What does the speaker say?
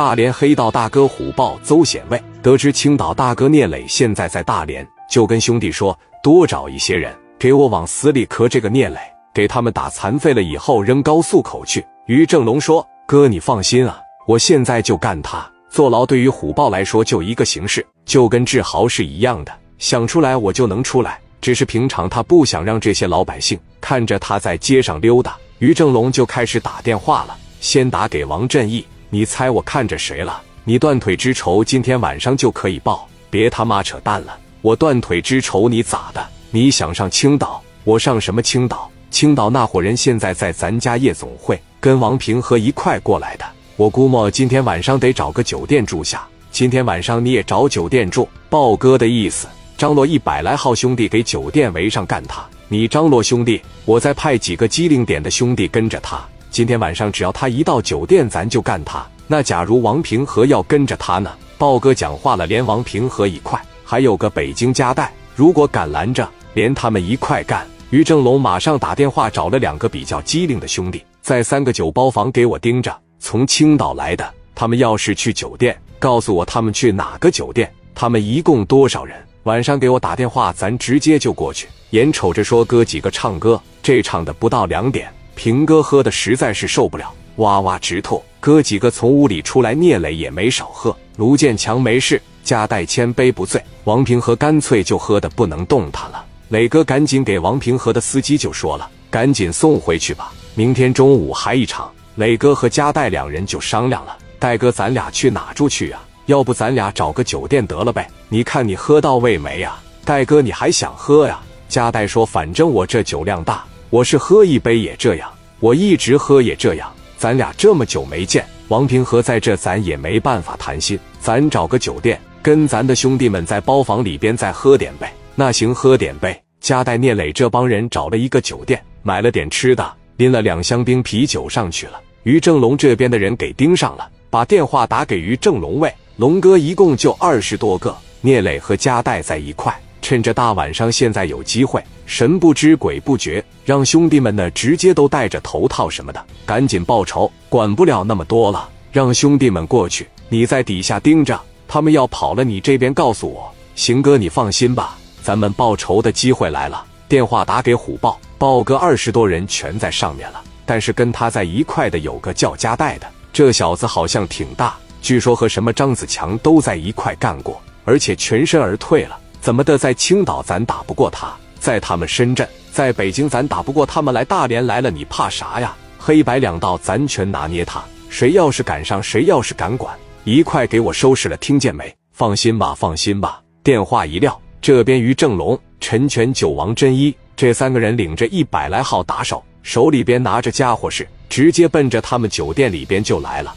大连黑道大哥虎豹邹显卫得知青岛大哥聂磊现在在大连，就跟兄弟说：“多找一些人，给我往死里磕这个聂磊，给他们打残废了以后扔高速口去。”于正龙说：“哥，你放心啊，我现在就干他。坐牢对于虎豹来说就一个形式，就跟志豪是一样的，想出来我就能出来。只是平常他不想让这些老百姓看着他在街上溜达。”于正龙就开始打电话了，先打给王振义。你猜我看着谁了？你断腿之仇今天晚上就可以报，别他妈扯淡了！我断腿之仇你咋的？你想上青岛？我上什么青岛？青岛那伙人现在在咱家夜总会，跟王平和一块过来的。我估摸今天晚上得找个酒店住下。今天晚上你也找酒店住？豹哥的意思，张罗一百来号兄弟给酒店围上干他。你张罗兄弟，我再派几个机灵点的兄弟跟着他。今天晚上只要他一到酒店，咱就干他。那假如王平和要跟着他呢？豹哥讲话了，连王平和一块，还有个北京夹带，如果敢拦着，连他们一块干。于正龙马上打电话找了两个比较机灵的兄弟，在三个酒包房给我盯着。从青岛来的，他们要是去酒店，告诉我他们去哪个酒店，他们一共多少人？晚上给我打电话，咱直接就过去。眼瞅着说哥几个唱歌，这唱的不到两点。平哥喝的实在是受不了，哇哇直吐。哥几个从屋里出来，聂磊也没少喝。卢建强没事，加代千杯不醉。王平和干脆就喝的不能动弹了。磊哥赶紧给王平和的司机就说了：“赶紧送回去吧，明天中午还一场。”磊哥和加代两人就商量了：“戴哥，咱俩去哪住去啊？要不咱俩找个酒店得了呗？你看你喝到位没呀？戴哥，你还想喝呀？”加代说：“反正我这酒量大。”我是喝一杯也这样，我一直喝也这样。咱俩这么久没见，王平和在这，咱也没办法谈心。咱找个酒店，跟咱的兄弟们在包房里边再喝点呗。那行，喝点呗。加代聂磊这帮人找了一个酒店，买了点吃的，拎了两箱冰啤酒上去了。于正龙这边的人给盯上了，把电话打给于正龙喂，龙哥，一共就二十多个，聂磊和加代在一块。趁着大晚上，现在有机会，神不知鬼不觉，让兄弟们呢直接都戴着头套什么的，赶紧报仇，管不了那么多了，让兄弟们过去，你在底下盯着，他们要跑了，你这边告诉我。行哥，你放心吧，咱们报仇的机会来了。电话打给虎豹，豹哥二十多人全在上面了，但是跟他在一块的有个叫加代的，这小子好像挺大，据说和什么张子强都在一块干过，而且全身而退了。怎么的，在青岛咱打不过他，在他们深圳，在北京咱打不过他们，来大连来了，你怕啥呀？黑白两道咱全拿捏他，谁要是敢上，谁要是敢管，一块给我收拾了，听见没？放心吧，放心吧。电话一撂，这边于正龙、陈全、九王真一这三个人领着一百来号打手，手里边拿着家伙事，直接奔着他们酒店里边就来了。